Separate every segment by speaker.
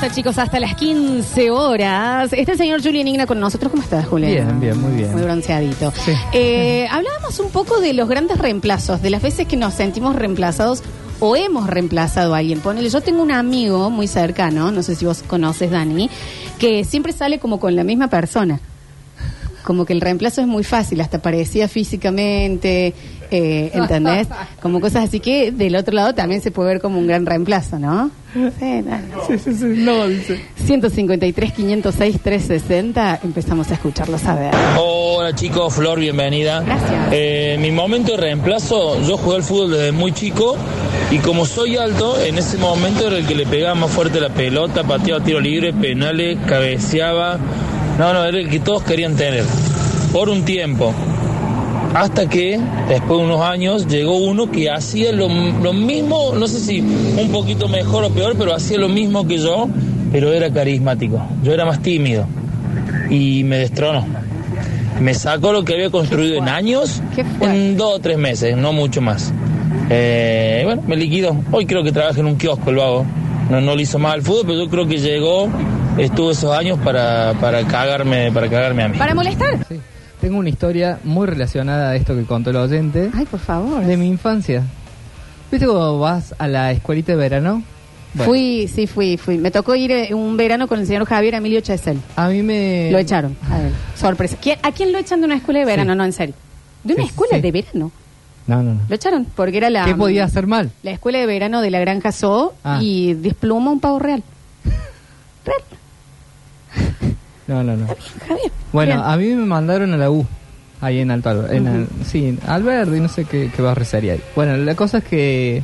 Speaker 1: Basta, chicos, hasta las 15 horas. Está el señor Julián Igna con nosotros. ¿Cómo estás, Julián?
Speaker 2: Bien, bien, muy bien.
Speaker 1: Muy bronceadito.
Speaker 2: Sí.
Speaker 1: Eh, hablábamos un poco de los grandes reemplazos, de las veces que nos sentimos reemplazados o hemos reemplazado a alguien. Ponele, yo tengo un amigo muy cercano, no sé si vos conoces, Dani, que siempre sale como con la misma persona. Como que el reemplazo es muy fácil, hasta parecía físicamente, eh, ¿entendés? Como cosas así que del otro lado también se puede ver como un gran reemplazo, ¿no? Sí, no.
Speaker 2: Sí, sí, sí, no, dice.
Speaker 1: 153, 506, 360, empezamos a escucharlos a ver.
Speaker 3: Hola chicos, Flor, bienvenida.
Speaker 1: Gracias.
Speaker 3: Eh, mi momento de reemplazo, yo jugué al fútbol desde muy chico y como soy alto, en ese momento era el que le pegaba más fuerte la pelota, pateaba tiro libre, penales, cabeceaba. No, no, era el que todos querían tener. Por un tiempo. Hasta que, después de unos años, llegó uno que hacía lo, lo mismo, no sé si un poquito mejor o peor, pero hacía lo mismo que yo, pero era carismático. Yo era más tímido y me destronó. Me sacó lo que había construido en años, en dos o tres meses, no mucho más. Eh, bueno, me liquidó. Hoy creo que trabaja en un kiosco, lo hago. No, no le hizo mal al fútbol, pero yo creo que llegó, estuvo esos años para, para cagarme, para cagarme a mí.
Speaker 1: ¿Para molestar?
Speaker 2: Sí. Tengo una historia muy relacionada a esto que contó el oyente
Speaker 1: Ay, por favor.
Speaker 2: de mi infancia. ¿Viste cómo vas a la escuelita de verano? Bueno,
Speaker 1: Fui, sí, fui, fui. Me tocó ir eh, un verano con el señor Javier Emilio Chesel.
Speaker 2: A mí me...
Speaker 1: Lo echaron. A ver, sorpresa. ¿Quién- ¿A quién lo echan de una escuela de verano? No, en serio. ¿De una
Speaker 2: Sí,
Speaker 1: escuela
Speaker 2: sí.
Speaker 1: de verano?
Speaker 2: No, no, no.
Speaker 1: Lo echaron porque era la...
Speaker 2: ¿Qué podía hacer mal?
Speaker 1: La escuela de verano de la Granja Zoo
Speaker 2: Ah.
Speaker 1: y despluma un pavo real. Real.
Speaker 2: No, no, no.
Speaker 1: Javier.
Speaker 2: Bueno,
Speaker 1: Bien.
Speaker 2: a mí me mandaron a la U, ahí en Alto Alberdi. En el- sí, Alberdi, no sé qué, qué barrio sería ahí. Bueno, la cosa es que...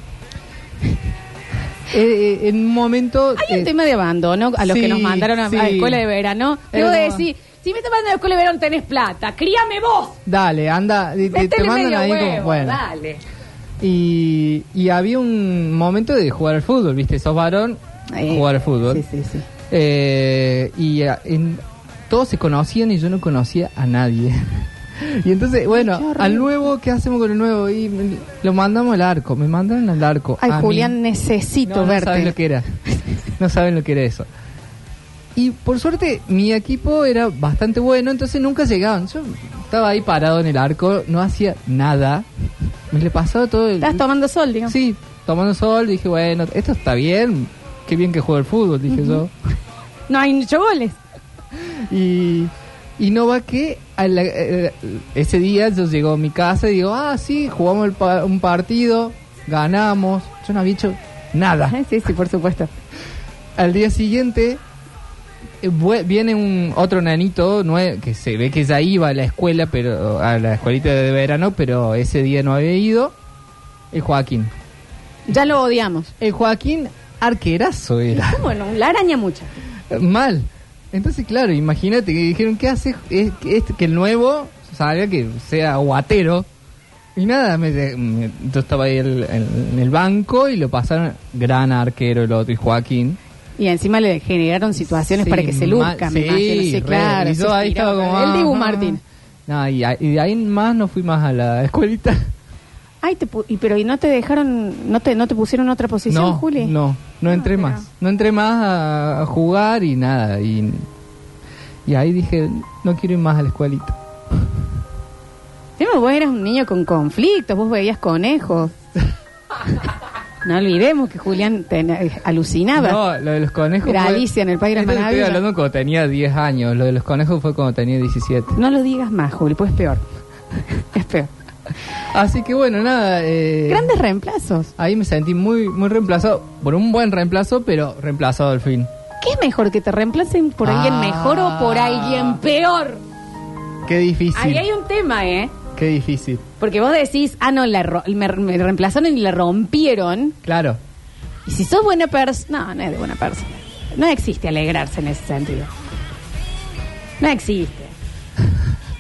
Speaker 2: eh, en un momento...
Speaker 1: Hay un
Speaker 2: eh,
Speaker 1: tema de abandono a los
Speaker 2: sí,
Speaker 1: que nos mandaron a, a
Speaker 2: sí.
Speaker 1: escuela de verano. Debo de decir, si me estás mandando a la escuela de verano tenés plata, críame vos.
Speaker 2: Dale, anda, te, te mandan ahí
Speaker 1: huevo,
Speaker 2: como... Bueno,
Speaker 1: dale.
Speaker 2: y, y había un momento de jugar al fútbol, ¿viste? Sos varón,
Speaker 1: Eh,
Speaker 2: jugar al fútbol.
Speaker 1: Sí, sí, sí.
Speaker 2: Eh, y ah, en- todos se conocían y yo no conocía a nadie. y entonces, bueno, al nuevo, ¿qué hacemos con el nuevo? Y me- lo mandamos al arco, me mandaron al arco.
Speaker 1: Ay,
Speaker 2: A mí.
Speaker 1: Julián, necesito
Speaker 2: no, no
Speaker 1: verte.
Speaker 2: saben lo que era. No saben lo que era eso. Y por suerte, mi equipo era bastante bueno, entonces nunca llegaban. Yo estaba ahí parado en el arco, no hacía nada. Me le pasaba todo el.
Speaker 1: Estás tomando sol, digo.
Speaker 2: Sí, tomando sol, dije, bueno, esto está bien. Qué bien que juega el fútbol, dije yo.
Speaker 1: No hay muchos goles.
Speaker 2: Y, y no va que a la- eh, ese día yo llego a mi casa y digo, ah, sí, jugamos pa- un partido, ganamos. Yo no había hecho nada.
Speaker 1: Sí, sí, por supuesto.
Speaker 2: Al día siguiente eh, viene un otro nanito nue- que se ve que ya iba a la escuela, pero a la escuelita de verano, pero ese día no había ido. El Joaquín.
Speaker 1: Ya lo odiamos.
Speaker 2: El Joaquín arquerazo era.
Speaker 1: Bueno, la araña mucha.
Speaker 2: Mal. Entonces, claro, imagínate que dijeron, ¿qué hace? Es, que este- que el nuevo salga que sea guatero. Y nada, me, me- yo estaba ahí el- el- en el banco y lo pasaron. Gran arquero el otro, y Joaquín.
Speaker 1: Y encima le generaron situaciones
Speaker 2: Sí,
Speaker 1: para que se luzca, me
Speaker 2: sí,
Speaker 1: imagino. Sí,
Speaker 2: re.
Speaker 1: claro.
Speaker 2: Y yo ahí estaba como.
Speaker 1: El Dibu. Martín.
Speaker 2: No, y, y de ahí más no fui más a la escuelita.
Speaker 1: Ay, te pu- y, pero ¿y no te dejaron, no te, no te pusieron otra posición,
Speaker 2: No,
Speaker 1: Juli?
Speaker 2: no, no entré
Speaker 1: pero-
Speaker 2: más. No entré más a, a jugar y nada. Y, y ahí dije, no quiero ir más a la escuelita.
Speaker 1: Sí, vos eras un niño con conflictos, vos veías conejos. no olvidemos que Julián ten- alucinaba.
Speaker 2: No, lo de los conejos.
Speaker 1: Era
Speaker 2: fue-
Speaker 1: Alicia en el País de las
Speaker 2: Esto
Speaker 1: Maravillas.
Speaker 2: Estoy hablando cuando tenía 10 años. Lo de los conejos fue cuando tenía 17.
Speaker 1: No lo digas más, Juli, pues es peor. es peor.
Speaker 2: Así que bueno, nada. eh,
Speaker 1: Grandes reemplazos.
Speaker 2: Ahí me sentí muy, muy reemplazado. Por un buen reemplazo, pero reemplazado al fin.
Speaker 1: ¿Qué es mejor, que te reemplacen por alguien
Speaker 2: Ah.
Speaker 1: mejor o por alguien peor?
Speaker 2: Qué difícil.
Speaker 1: Ahí hay un tema, ¿eh?
Speaker 2: Qué difícil.
Speaker 1: Porque vos decís, ah, no, la ro- me, me reemplazaron y la rompieron.
Speaker 2: Claro.
Speaker 1: Y si sos buena persona, no, no es de buena persona. No existe alegrarse en ese sentido. No existe.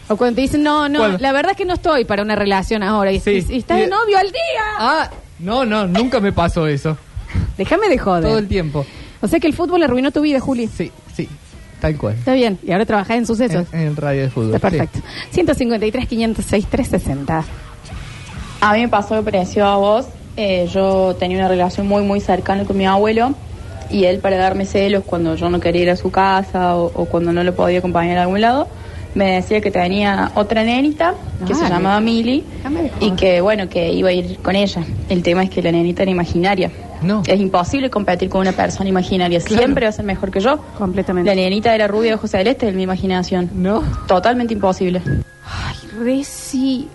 Speaker 1: O cuando te dicen, no, no,
Speaker 2: ¿Cuál?
Speaker 1: la verdad es que no estoy para una relación ahora. Y,
Speaker 2: Sí.
Speaker 1: y- y estás de
Speaker 2: Y-
Speaker 1: novio al día.
Speaker 2: Ah, no, no, nunca me pasó eso.
Speaker 1: Déjame de joder.
Speaker 2: Todo el tiempo.
Speaker 1: O sea que el fútbol arruinó tu vida, Juli.
Speaker 2: Sí, sí, tal cual.
Speaker 1: Está bien. Y ahora trabajás en sucesos.
Speaker 2: En, en radio de fútbol.
Speaker 1: Está perfecto. 153, 506, 360.
Speaker 4: A mí me pasó que pareció a vos. Eh, yo tenía una relación muy, muy cercana con mi abuelo. y él para darme celos cuando yo no quería ir a su casa o, o cuando no lo podía acompañar a algún lado, me decía que tenía otra nenita que se
Speaker 1: Dale.
Speaker 4: llamaba Mili
Speaker 1: de
Speaker 4: y que bueno, que iba a ir con ella. El tema es que la nenita era imaginaria.
Speaker 2: No.
Speaker 4: Es imposible competir con una persona imaginaria.
Speaker 2: Claro.
Speaker 4: Siempre va a ser mejor que yo.
Speaker 1: Completamente.
Speaker 4: La nenita era rubia de ojos celestes en mi imaginación.
Speaker 2: No.
Speaker 4: Totalmente imposible.
Speaker 1: Ay, re sí.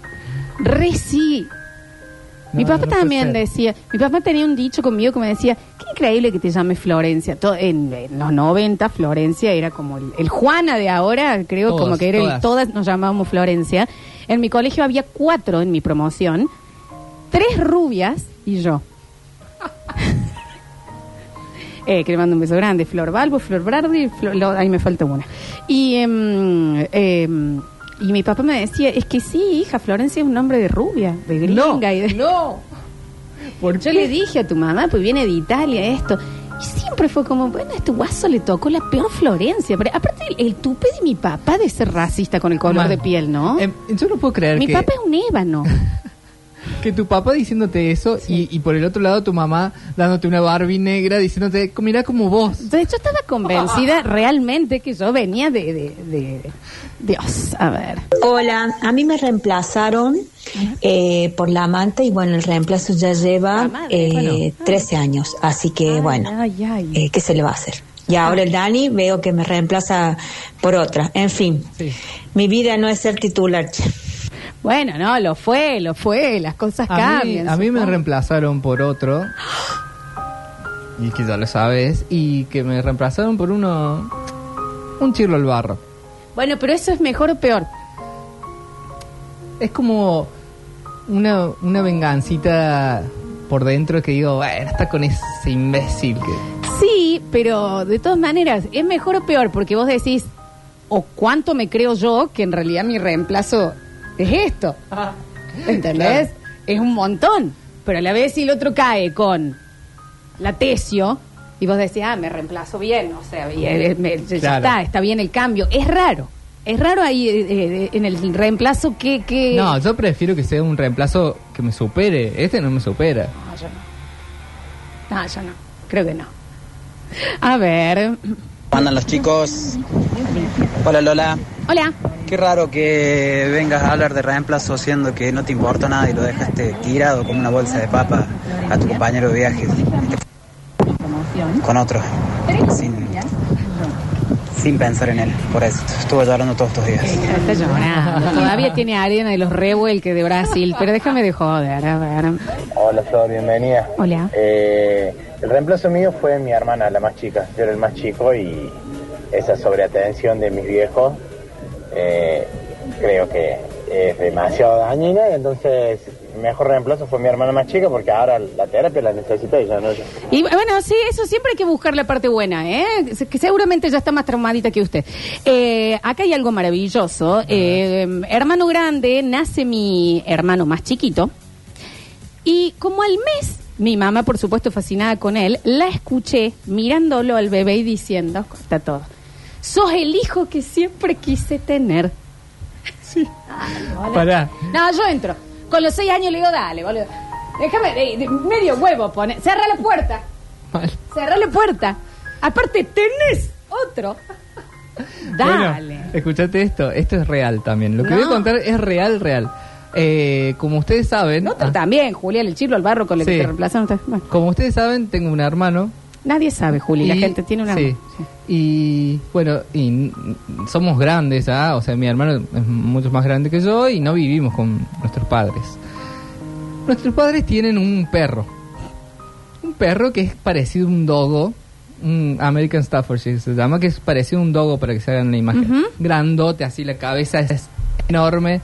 Speaker 1: Mi papá
Speaker 2: no
Speaker 1: también decía, mi papá tenía un dicho conmigo que me decía, qué increíble que te llames Florencia. To- en, en los 90 Florencia era como el, el Juana de ahora, creo como que era el-
Speaker 2: todas.
Speaker 1: todas nos llamábamos Florencia. En mi colegio había cuatro en mi promoción, tres rubias y yo. Eh, que le mando un beso grande. Flor Balbo, Flor Brardi, Flor- lo- ahí me falta una. Y, em, em, y mi papá me decía, es que sí, hija, Florencia es un nombre de rubia, de gringa.
Speaker 2: No.
Speaker 1: y de...
Speaker 2: No. ¿Por
Speaker 1: Yo
Speaker 2: qué?
Speaker 1: le dije a tu mamá, pues viene de Italia esto. Y siempre fue como, bueno, a este guaso le tocó la peor Florencia. Pero aparte, el, el tupe de mi papá de ser racista con el color de piel, ¿no?
Speaker 2: Em, yo no puedo creer
Speaker 1: mi
Speaker 2: que,
Speaker 1: papá es un ébano.
Speaker 2: que tu papá diciéndote eso y, y por el otro lado tu mamá dándote una Barbie negra diciéndote, mira como vos.
Speaker 1: Entonces yo estaba convencida realmente que yo venía de, de, de- Dios, a ver.
Speaker 5: Hola, a mí me reemplazaron eh, por la amante y bueno, el reemplazo ya lleva
Speaker 1: madre,
Speaker 5: eh,
Speaker 1: bueno.
Speaker 5: 13 años, así que
Speaker 1: Ay,
Speaker 5: bueno,
Speaker 1: ay, ay.
Speaker 5: eh, ¿qué se le va a hacer? Y ahora el Dani veo que me reemplaza por otra. En fin,
Speaker 2: Sí.
Speaker 5: mi vida no es ser titular.
Speaker 1: Bueno, no, lo fue, lo fue, las cosas
Speaker 2: A mí,
Speaker 1: cambian.
Speaker 2: a mí me reemplazaron por otro. Y que ya lo sabes. Y que me reemplazaron por uno. Un chirlo al barro.
Speaker 1: Bueno, pero eso es mejor o peor.
Speaker 2: Es como una, una vengancita por dentro que digo, bueno, está con ese imbécil que.
Speaker 1: Sí, pero de todas maneras, es mejor o peor porque vos decís, o cuánto me creo yo que en realidad mi reemplazo es esto. ¿Entendés? Es un montón. Pero a la vez si el otro cae con la tesio y vos decís, ah, me reemplazo bien, o sea, y, eh, me- ya
Speaker 2: Claro.
Speaker 1: está, está bien el cambio. Es raro. Es raro ahí eh, eh, en el reemplazo que... que...
Speaker 2: No, yo prefiero que sea un reemplazo que me supere. Este no me supera.
Speaker 1: No, yo no. No, yo no. Creo que no. A ver.
Speaker 6: ¿Cómo andan los chicos? Hola Lola.
Speaker 1: Hola.
Speaker 6: Qué raro que vengas a hablar de reemplazo siendo que no te importa nada y lo dejaste tirado como una bolsa de papa a tu compañero de viaje. Con otro. Sin, sin pensar en él. Por eso estuve llorando todos estos días.
Speaker 1: Está llorando. Todavía tiene arena de los revuelques de Brasil, pero déjame de joder, a ver.
Speaker 7: Hola Flor, bienvenida.
Speaker 1: Hola.
Speaker 7: Eh, el reemplazo mío fue mi hermana, la más chica. Yo era el más chico y esa sobreatención de mis viejos eh, creo que es demasiado dañina y entonces mejor reemplazo fue mi hermana más chica porque ahora la terapia la necesita ella, no yo.
Speaker 1: Y bueno, sí, eso siempre hay que buscar la parte buena, ¿eh? Que seguramente ya está más traumadita que usted. Eh, acá hay algo maravilloso. Eh, hermano grande, nace mi hermano más chiquito. Y como al mes, mi mamá, por supuesto, fascinada con él, la escuché mirándolo al bebé y diciendo, está todo, sos el hijo que siempre quise tener.
Speaker 2: Pará.
Speaker 1: No, yo entro. Con los seis años le digo, dale, boludo. Déjame, eh, medio huevo pone. Cerra la puerta.
Speaker 2: Mal.
Speaker 1: Cerra la puerta. Aparte, tenés otro. Dale.
Speaker 2: Bueno, escuchate esto. Esto es real también. Lo que
Speaker 1: No.
Speaker 2: voy a contar es real, real. Eh, como ustedes saben.
Speaker 1: No,
Speaker 2: ah,
Speaker 1: también, Julián, el chirlo al barro con el
Speaker 2: Sí.
Speaker 1: que te reemplazaron. bueno.
Speaker 2: como ustedes saben, tengo un hermano.
Speaker 1: Nadie sabe, Juli. La gente tiene una.
Speaker 2: Sí.
Speaker 1: Sí.
Speaker 2: Y bueno, y somos grandes, ¿ah? O sea, mi hermano es mucho más grande que yo y no vivimos con nuestros padres. Nuestros padres tienen un perro. Un perro que es parecido a un dogo. Un American Staffordshire se llama, que es parecido a un dogo para que se hagan la imagen. Grandote, así la cabeza es enorme.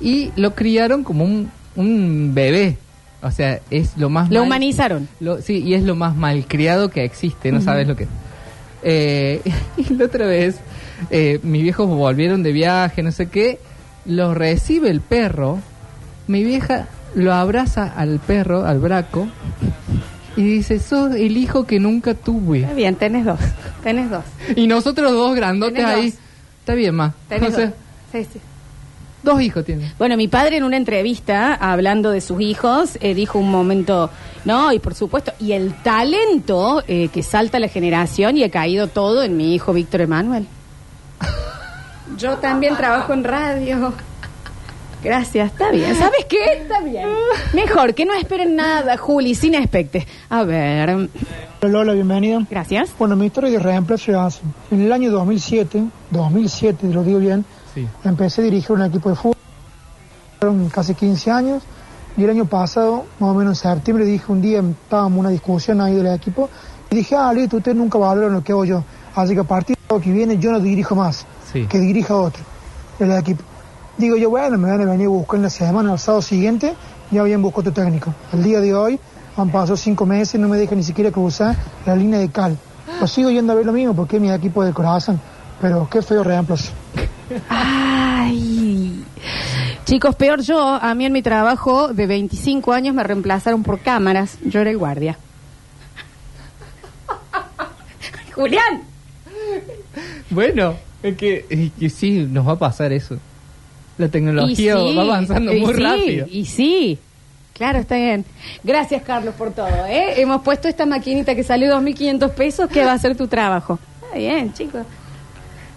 Speaker 2: Y lo criaron como un, un bebé. O sea, es lo más
Speaker 1: Lo
Speaker 2: mal-
Speaker 1: humanizaron.
Speaker 2: lo- sí, y es lo más malcriado que existe, no sabes lo que es. Eh, y la otra vez, eh, mis viejos volvieron de viaje, no sé qué, lo recibe el perro, mi vieja lo abraza al perro, al braco, y dice, sos el hijo que nunca tuve.
Speaker 1: Está bien, tenés dos. Tenés dos.
Speaker 2: Y nosotros dos grandotes
Speaker 1: Tenés
Speaker 2: ahí,
Speaker 1: dos.
Speaker 2: está bien, ma.
Speaker 1: Tenés
Speaker 2: O sea,
Speaker 1: dos. Sí, sí.
Speaker 2: Dos hijos tiene.
Speaker 1: Bueno, mi padre en una entrevista, hablando de sus hijos, eh, dijo un momento, no, y por supuesto, y el talento eh, que salta la generación y ha caído todo en mi hijo Víctor Emanuel. Yo también trabajo en radio. Gracias, está bien. ¿Sabes qué? Está bien. Mejor que no esperen nada, Juli, sin expecte. A ver,
Speaker 8: Lola, bienvenida.
Speaker 1: gracias.
Speaker 8: Bueno, mi historia de reemplazo es así. En el año 2007, 2007, lo digo bien,
Speaker 2: Sí.
Speaker 8: empecé a dirigir un equipo de fútbol. Fueron casi 15 años. Y el año pasado, más o menos en septiembre, dije un día, estábamos en una discusión ahí del equipo, y dije, ah, listo, ustedes nunca valoran lo que hago yo. Así que a partir de lo que viene, yo no dirijo más,
Speaker 2: Sí.
Speaker 8: que dirija otro, el equipo. Digo yo, bueno, me van a venir a buscar en la semana, el sábado siguiente, ya habían buscado otro técnico. El día de hoy, han pasado cinco meses, no me dejan ni siquiera cruzar la línea de cal. Lo sigo yendo a ver lo mismo porque es mi equipo del corazón, pero qué feo reemplazo.
Speaker 1: Ay. Chicos, peor yo, a mí en mi trabajo de 25 años me reemplazaron por cámaras. Yo era el guardia. Julián.
Speaker 2: Bueno, es que, es que sí, nos va a pasar eso. La tecnología
Speaker 1: sí,
Speaker 2: va avanzando muy
Speaker 1: sí,
Speaker 2: rápido.
Speaker 1: Y sí. Claro, está bien. Gracias, Carlos, por todo. ¿eh? Hemos puesto esta maquinita que salió 2.500 pesos que va a hacer tu trabajo. Está bien, chicos.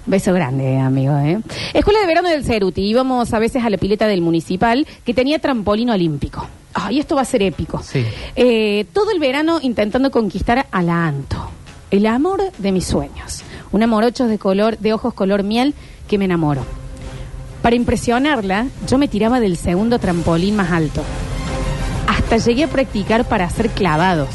Speaker 1: Beso grande, amigo. ¿eh? Escuela de verano del Ceruti. Íbamos a veces a la pileta del municipal que tenía trampolín olímpico. Ay, esto va a ser épico.
Speaker 2: Sí.
Speaker 1: Eh, todo el verano intentando conquistar a la Anto. El amor de mis sueños. Una morocho de color, de ojos color miel que me enamoró. Para impresionarla, yo me tiraba del segundo trampolín más alto. Hasta llegué a practicar para hacer clavados.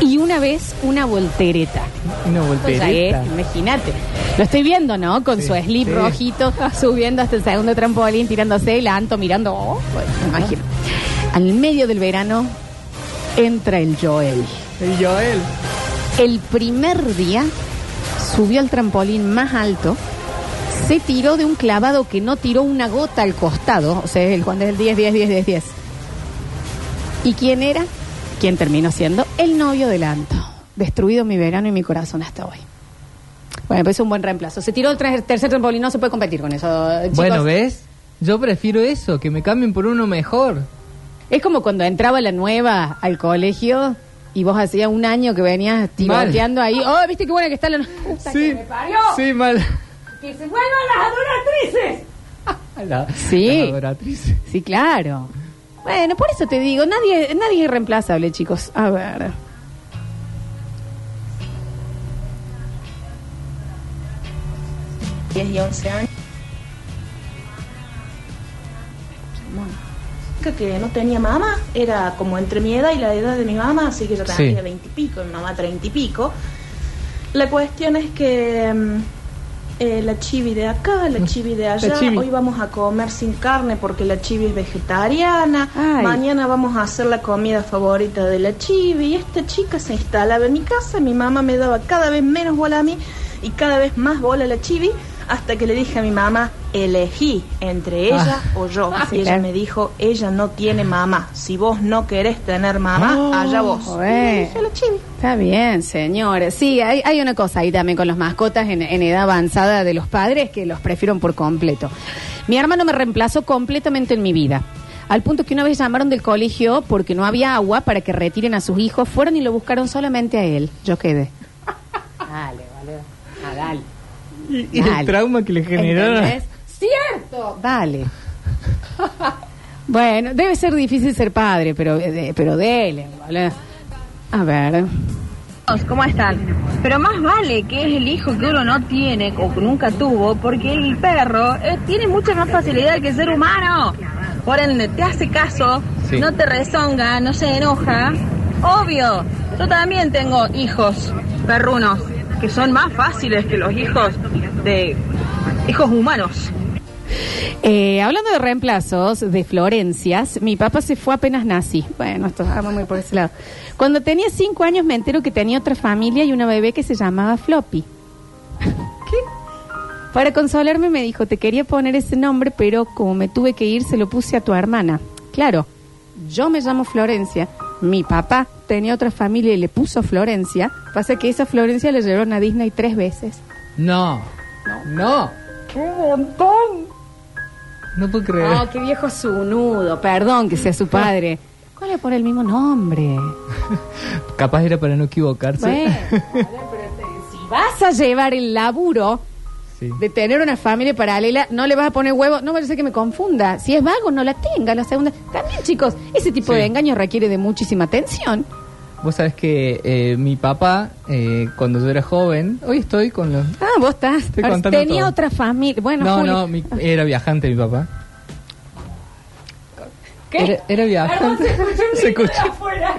Speaker 1: Y una vez una voltereta.
Speaker 2: Una voltereta.
Speaker 1: es, imagínate. Lo estoy viendo, ¿no? Con
Speaker 2: Sí,
Speaker 1: su slip
Speaker 2: sí.
Speaker 1: rojito, subiendo hasta el segundo trampolín, tirándose, la Anto mirando. Oh, imagino. Al medio del verano entra el Joel.
Speaker 2: El Joel.
Speaker 1: El primer día subió al trampolín más alto, se tiró de un clavado que no tiró una gota al costado, o sea, el Juan del 10, 10, 10, 10, 10. ¿Y quién era? ¿Quién terminó siendo? El novio del Anto. Destruido mi verano y mi corazón hasta hoy. Bueno, pues es un buen reemplazo. Se tiró el tra- tercer trampolín, no se puede competir con eso. chicos.
Speaker 2: Bueno, ¿ves? Yo prefiero eso, que me cambien por uno mejor.
Speaker 1: Es como cuando entraba la nueva al colegio y vos hacías un año que venías tiroteando ahí. Oh, ¿viste qué buena que está la nueva? Puta que me parió!
Speaker 2: sí, mal.
Speaker 1: ¡Que se vuelvan las adoratrices!
Speaker 2: La-
Speaker 1: Sí.
Speaker 2: las adoratrices.
Speaker 1: Sí, claro. Bueno, por eso te digo, nadie, nadie es reemplazable, chicos. A ver.
Speaker 9: y 11 años. Que no tenía mamá, era como entre mi edad y la edad de mi mamá, así que yo tenía
Speaker 2: Sí.
Speaker 9: 20 y pico, mi mamá 30 y pico. La cuestión es que mm, eh, la chivi de acá, la chivi de allá, hoy vamos a comer sin carne porque la chivi es vegetariana,
Speaker 1: Ay.
Speaker 9: mañana vamos a hacer la comida favorita de la chivi. Y esta chica se instalaba en mi casa, mi mamá me daba cada vez menos bola a mí y cada vez más bola a la chivi hasta que le dije a mi mamá, elegí entre ella o yo.
Speaker 1: Ah,
Speaker 9: y ella
Speaker 1: claro.
Speaker 9: me dijo, ella no tiene mamá. Si vos no querés tener mamá,
Speaker 2: Oh,
Speaker 9: allá vos. Y le dije a la chivi.
Speaker 1: Está bien, señores. Sí, hay, hay una cosa ahí también con los mascotas en, en edad avanzada de los padres que los prefieren por completo. Mi hermano me reemplazó completamente en mi vida. Al punto que una vez llamaron del colegio porque no había agua para que retiren a sus hijos, fueron y lo buscaron solamente a él. Yo quedé. Dale, boludo. Ah, dale.
Speaker 2: Y, y
Speaker 1: Dale.
Speaker 2: el trauma que le generaron.
Speaker 1: ¿Entendés? ¡Cierto! Dale. bueno, debe ser difícil ser padre, pero, de- pero dele, boludo. A ver.
Speaker 10: ¿Cómo están? Pero más vale que es el hijo que uno no tiene o que nunca tuvo, porque el perro eh, tiene mucha más facilidad que el ser humano. Por ende, te hace caso,
Speaker 2: Sí.
Speaker 10: no te rezonga, no se enoja. Obvio, yo también tengo hijos perrunos, que son más fáciles que los hijos de hijos humanos.
Speaker 1: Eh, hablando de reemplazos de Florencias, mi papá se fue apenas nací. Bueno, esto vamos muy por ese lado. Cuando tenía cinco años me entero que tenía otra familia y una bebé que se llamaba Floppy. ¿Qué? Para consolarme me dijo, te quería poner ese nombre, pero como me tuve que ir, se lo puse a tu hermana. Claro, yo me llamo Florencia, mi papá tenía otra familia y le puso Florencia. Pasa que esa Florencia le llevaron a Disney tres veces.
Speaker 2: No. No.
Speaker 1: ¡Qué montón!
Speaker 2: No puedo creer.
Speaker 1: Oh, qué viejo su nudo. Perdón que sea su padre. ¿Cuál es por el mismo nombre?
Speaker 2: Capaz era para no equivocarse.
Speaker 1: Bueno, pero te- si vas a llevar el laburo
Speaker 2: Sí.
Speaker 1: de tener una familia paralela, no le vas a poner huevo, no vaya a ser que me confunda. Si es vago, no la tenga la segunda. También, chicos, ese tipo
Speaker 2: Sí.
Speaker 1: de engaño requiere de muchísima atención.
Speaker 2: Vos sabés que eh, mi papá, eh, cuando yo era joven, hoy estoy con los...
Speaker 1: Ah, vos estás.
Speaker 2: Estoy contando
Speaker 1: tenía
Speaker 2: todo.
Speaker 1: otra familia. Bueno,
Speaker 2: no,
Speaker 1: Juli.
Speaker 2: no, mi- era viajante mi papá.
Speaker 1: ¿Qué?
Speaker 2: Era, era viajante. Se
Speaker 1: afuera.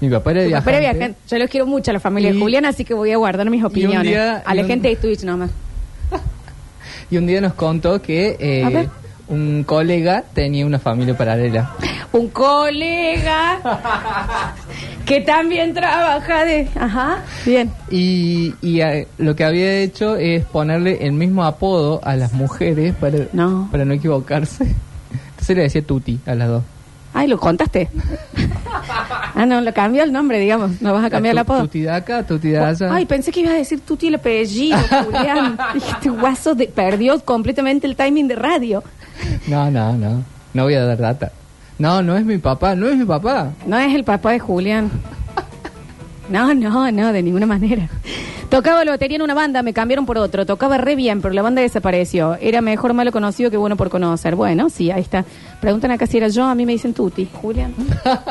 Speaker 2: Mi papá era viajante.
Speaker 1: papá era viajante. Yo los quiero mucho a la familia de Julián, así que voy a guardar mis opiniones.
Speaker 2: día-
Speaker 1: a la
Speaker 2: un-
Speaker 1: gente de Twitch nomás.
Speaker 2: Y un día nos contó que eh, un colega tenía una familia paralela.
Speaker 1: Un colega que también trabaja de... Ajá, bien.
Speaker 2: Y, y, eh, lo que había hecho es ponerle el mismo apodo a las mujeres para
Speaker 1: No.
Speaker 2: para no equivocarse. Entonces le decía Tuti a las dos.
Speaker 1: Ay, ¿lo contaste? ah, no, lo cambió el nombre, digamos. No vas a cambiar el apodo.
Speaker 2: Tuti de acá, Tuti de allá.
Speaker 1: Ay, pensé que ibas a decir Tuti el apellido, Julián. Dije, Este guaso de- perdió completamente el timing de radio.
Speaker 2: No, no, no. No voy a dar data. No, no es mi papá, no es mi papá.
Speaker 1: No es el papá de Julián. No, no, no, de ninguna manera. Tocaba la batería en una banda, me cambiaron por otro. Tocaba re bien, pero la banda desapareció. Era mejor malo conocido que bueno por conocer. Bueno, sí, ahí está. Preguntan acá si era yo, a mí me dicen Tuti. Julián.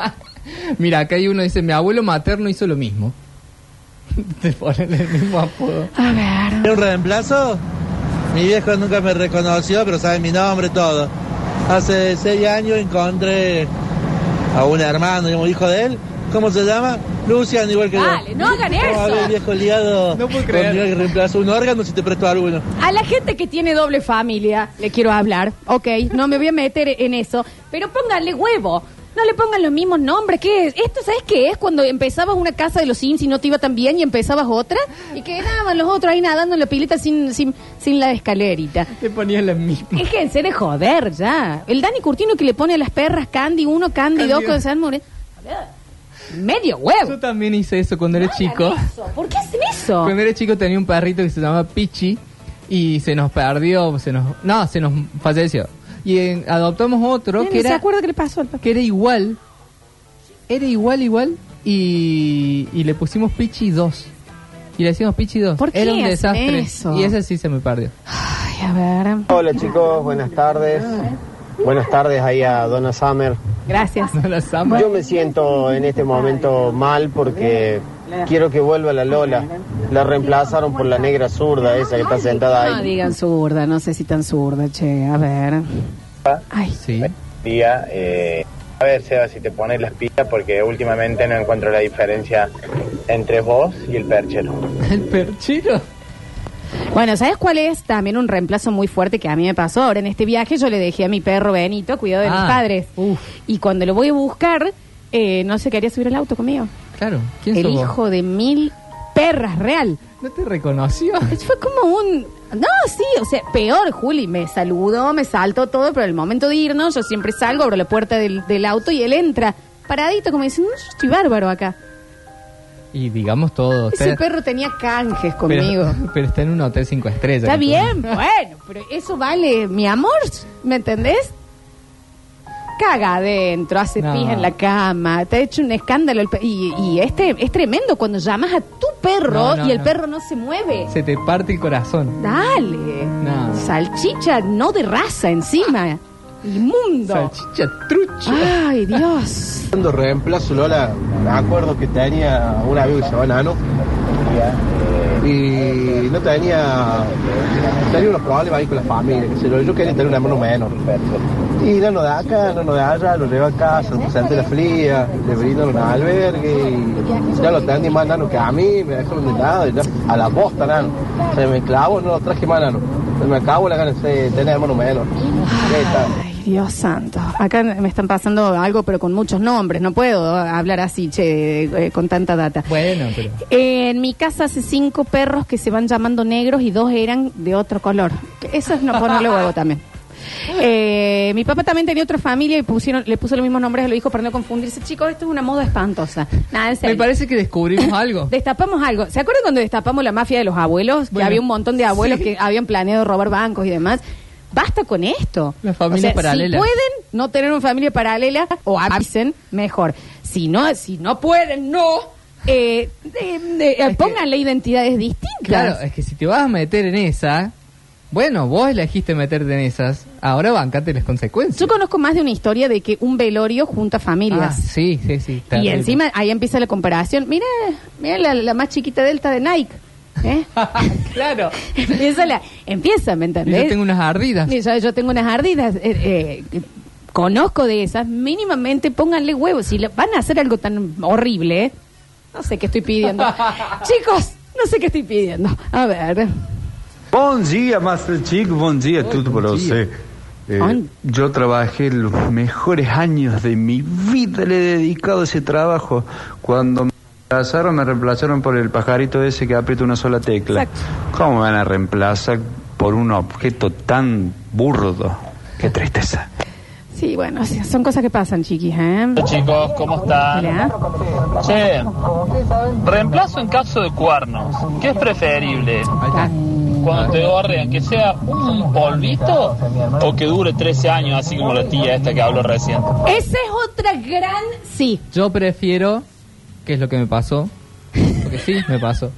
Speaker 2: Mira, acá hay uno que dice, mi abuelo materno hizo lo mismo. Te ponen el mismo apodo.
Speaker 1: A ver.
Speaker 11: un reemplazo? Mi viejo nunca me reconoció, pero sabe mi nombre todo. Hace seis años encontré a un hermano, digamos, hijo de él. ¿Cómo se llama? Lucian, igual que yo.
Speaker 1: Dale, no hagan
Speaker 11: ¿Cómo había el
Speaker 1: eso.
Speaker 11: viejo liado
Speaker 2: No puedo creer.
Speaker 11: conmigo que reemplazó un órgano si te presto alguno?
Speaker 1: A la gente que tiene doble familia le quiero hablar. Ok, no me voy a meter en eso. Pero pónganle huevo. No le pongan los mismos nombres. ¿Qué es? ¿Esto sabes qué es? Cuando empezabas una casa de los Sims y no te iba tan bien y empezabas otra. Y quedaban los otros ahí nadando en la pileta sin, sin, sin la escalerita.
Speaker 2: Te ponían la misma.
Speaker 1: Déjense de joder ya. El Dani Curtino que le pone a las perras Candy 1, Candy 2
Speaker 2: Candy
Speaker 1: con San More- Medio huevo.
Speaker 2: Yo también hice eso cuando era chico.
Speaker 1: Eso. ¿Por qué hacen eso?
Speaker 2: Cuando era chico tenía un perrito que se llamaba Pichi y se nos perdió, se nos no, se nos falleció. Y en- adoptamos otro que
Speaker 1: ¿Se
Speaker 2: era
Speaker 1: acuerda qué le pasó al papá?
Speaker 2: que era igual. Era igual igual y, y le pusimos Pichi 2. Y le decimos Pichi 2.
Speaker 1: ¿Por qué
Speaker 2: Era un desastre.
Speaker 1: eso?
Speaker 2: Y ese sí se me perdió.
Speaker 1: Ay, a ver.
Speaker 12: Hola chicos, buenas tardes. Buenas tardes ahí a Donna Summer.
Speaker 1: Gracias.
Speaker 2: La amo.
Speaker 12: Yo me siento en este momento mal porque quiero que vuelva la Lola. La reemplazaron por la negra zurda esa que está sentada
Speaker 1: No
Speaker 12: ahí.
Speaker 1: digan zurda, no sé si tan zurda, che. A ver. Ay,
Speaker 2: Sí.
Speaker 7: día. eh, a ver, Seba, si te pones las pilas, porque últimamente no encuentro la diferencia entre vos y el perchero.
Speaker 2: El perchero.
Speaker 1: Bueno, ¿sabes cuál es también un reemplazo muy fuerte que a mí me pasó? Ahora en este viaje yo le dejé a mi perro Benito, cuidado de mis
Speaker 2: Ah,
Speaker 1: padres.
Speaker 2: uf.
Speaker 1: Y cuando lo voy a buscar, eh, no se quería subir al auto conmigo.
Speaker 2: Claro. ¿Quién
Speaker 1: El
Speaker 2: sos vos?
Speaker 1: hijo de mil perras real.
Speaker 2: ¿No te reconoció?
Speaker 1: Fue como un... No, sí, o sea, peor, Juli. Me saludó, me saltó todo, pero el momento de irnos, yo siempre salgo, abro la puerta del, del auto y él entra. Paradito, como diciendo, "No, yo estoy bárbaro acá.
Speaker 2: Y digamos todo.
Speaker 1: Ese
Speaker 2: está-
Speaker 1: perro tenía canjes
Speaker 2: pero,
Speaker 1: conmigo.
Speaker 2: pero está en un hotel cinco estrellas.
Speaker 1: Está bien, bueno, pero eso vale, mi amor, ¿me entendés? Caga adentro, hace
Speaker 2: No.
Speaker 1: pis en la cama, te ha hecho un escándalo. el pe- y, y este es tremendo cuando llamas a tu perro
Speaker 2: No, no,
Speaker 1: y el
Speaker 2: no.
Speaker 1: perro no se mueve.
Speaker 2: Se te parte el corazón.
Speaker 1: Dale.
Speaker 2: No.
Speaker 1: Salchicha no de raza encima. Inmundo.
Speaker 2: Salchicha trucha.
Speaker 1: Ay, Dios.
Speaker 12: Cuando reemplazo Lola, me acuerdo que tenía un amigo que se llamaba Nano y no tenía tenía unos problemas ahí con la familia, que sé yo, yo quería tener un hermano menor. Y Nano de acá, Nano de allá, lo llevé a casa, lo senté la fría, le brindaron un albergue y ya lo tenía más Nano que a mí, me dejaron de nada, ya, a la bosta Nano. Se me clavó, no lo traje más Nano. Se me acabó la ganas de tener hermano menor.
Speaker 1: Dios santo. Acá me están pasando algo, pero con muchos nombres. No puedo hablar así, che, eh, con tanta data.
Speaker 2: Bueno, pero.
Speaker 1: En mi casa hace cinco perros que se van llamando negros y dos eran de otro color. Eso es no ponerle huevo también. Eh, mi papá también tenía otra familia y pusieron, le puso los mismos nombres a los hijos para no confundirse. Chicos, esto es una moda espantosa. Nada, en
Speaker 2: Me
Speaker 1: serio.
Speaker 2: parece que descubrimos algo.
Speaker 1: Destapamos algo. ¿Se acuerdan cuando destapamos la mafia de los abuelos? que había un montón de abuelos
Speaker 2: sí.
Speaker 1: que habían planeado robar bancos y demás. Basta con esto.
Speaker 2: La familia
Speaker 1: O sea,
Speaker 2: paralela.
Speaker 1: Si pueden no tener una familia paralela, o avisen, mejor. Si no, si no pueden, no. Eh, eh, eh, pónganle identidades distintas.
Speaker 2: Claro, es que si te vas a meter en esa, bueno, vos elegiste meterte en esas, ahora bancate las consecuencias.
Speaker 1: Yo conozco más de una historia de que un velorio junta
Speaker 2: Ah,
Speaker 1: familias.
Speaker 2: sí, sí, sí.
Speaker 1: y
Speaker 2: terrible.
Speaker 1: encima ahí empieza la comparación. Mira, mira la, la más chiquita delta de Nike. ¿Eh?
Speaker 2: claro.
Speaker 1: empieza, la, empieza, ¿me entendés?
Speaker 2: yo tengo unas ardidas.
Speaker 1: Y yo, yo tengo unas ardidas. eh, eh, conozco de esas. Mínimamente pónganle huevos. Si le- van a hacer algo tan horrible, no sé qué estoy pidiendo. Chicos, no sé qué estoy pidiendo. A ver.
Speaker 13: Bom dia, Master dia, tudo para você. Eh,
Speaker 1: Bom-
Speaker 13: yo trabajé los mejores años de mi vida, le he dedicado a ese trabajo. Cuando me reemplazaron, me reemplazaron por el pajarito ese que aprieta una sola tecla. ¿Cómo me van a reemplazar por un objeto tan burdo? Qué tristeza.
Speaker 1: Sí, bueno, son cosas que pasan, chiquis, ¿eh?
Speaker 3: Hola chicos, ¿cómo están?
Speaker 1: Hola.
Speaker 3: Che, reemplazo en caso de cuernos. ¿Qué es preferible? Cuando te gorrean, que sea un polvito o que dure 13 años, así como la tía esta que habló recién.
Speaker 1: Esa es otra gran... Sí.
Speaker 2: Yo prefiero, que es lo que me pasó, porque sí, me pasó.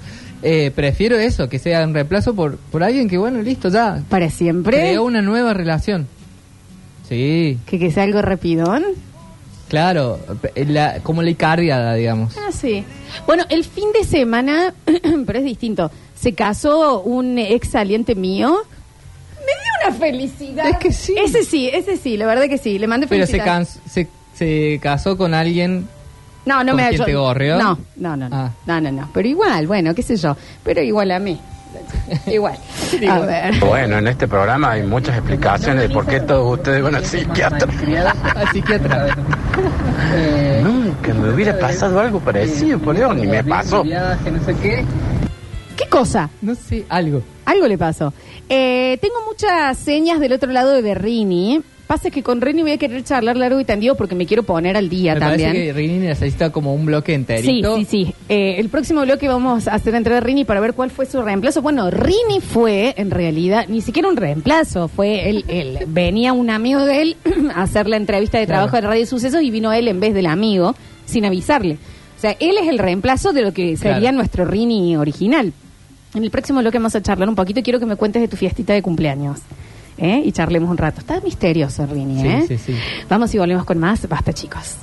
Speaker 2: Eh, prefiero eso, que sea un reemplazo por, por alguien que, bueno, listo, ya.
Speaker 1: Para siempre.
Speaker 2: Creó una nueva relación. Sí,
Speaker 1: Que, que sea algo rapidón.
Speaker 2: claro, la- como la icardiada, digamos.
Speaker 1: Ah, sí. Bueno, el fin de semana, pero es distinto. Se casó un ex saliente mío. Me dio una felicidad. Es que sí. Ese sí, ese sí, la verdad que sí. Le mandé
Speaker 2: Pero se,
Speaker 1: felicidades.
Speaker 2: cans- se, se casó con alguien
Speaker 1: No, no
Speaker 2: ¿Con
Speaker 1: me yo-
Speaker 2: te gorreó?
Speaker 1: No, no, no, no.
Speaker 2: Ah.
Speaker 1: No, no, no. Pero igual, bueno, qué sé yo. Pero igual a mí. igual. A ver.
Speaker 14: Bueno, en este programa hay muchas explicaciones de por qué todos ustedes van al psiquiatra.
Speaker 2: Al psiquiatra.
Speaker 14: Nunca me hubiera pasado algo parecido, por Dios, ni me pasó.
Speaker 1: ¿Qué cosa?
Speaker 2: No sé, algo.
Speaker 1: Algo le pasó. Eh, tengo muchas señas del otro lado de Rini. Pasa que con Rini voy a querer charlar largo y tendido porque me quiero poner al día
Speaker 2: Me
Speaker 1: también.
Speaker 2: parece que Rini necesita como un bloque
Speaker 1: Sí,
Speaker 2: enterito.
Speaker 1: sí, sí. Eh, el próximo bloque vamos a hacer entrar a Rini para ver cuál fue su reemplazo. Bueno, Rini fue, en realidad, ni siquiera un reemplazo. Fue él, él venía un amigo de él a hacer la entrevista de trabajo de Radio Sucesos y vino él en vez del amigo sin avisarle. O sea, él es el reemplazo de lo que sería
Speaker 2: Claro.
Speaker 1: nuestro Rini original. En el próximo bloque vamos a charlar un poquito y quiero que me cuentes de tu fiestita de cumpleaños. ¿Eh? Y charlemos un rato. Está misterioso, Rini.
Speaker 2: Sí,
Speaker 1: ¿eh?
Speaker 2: sí, sí.
Speaker 1: Vamos y volvemos con más. Basta, chicos.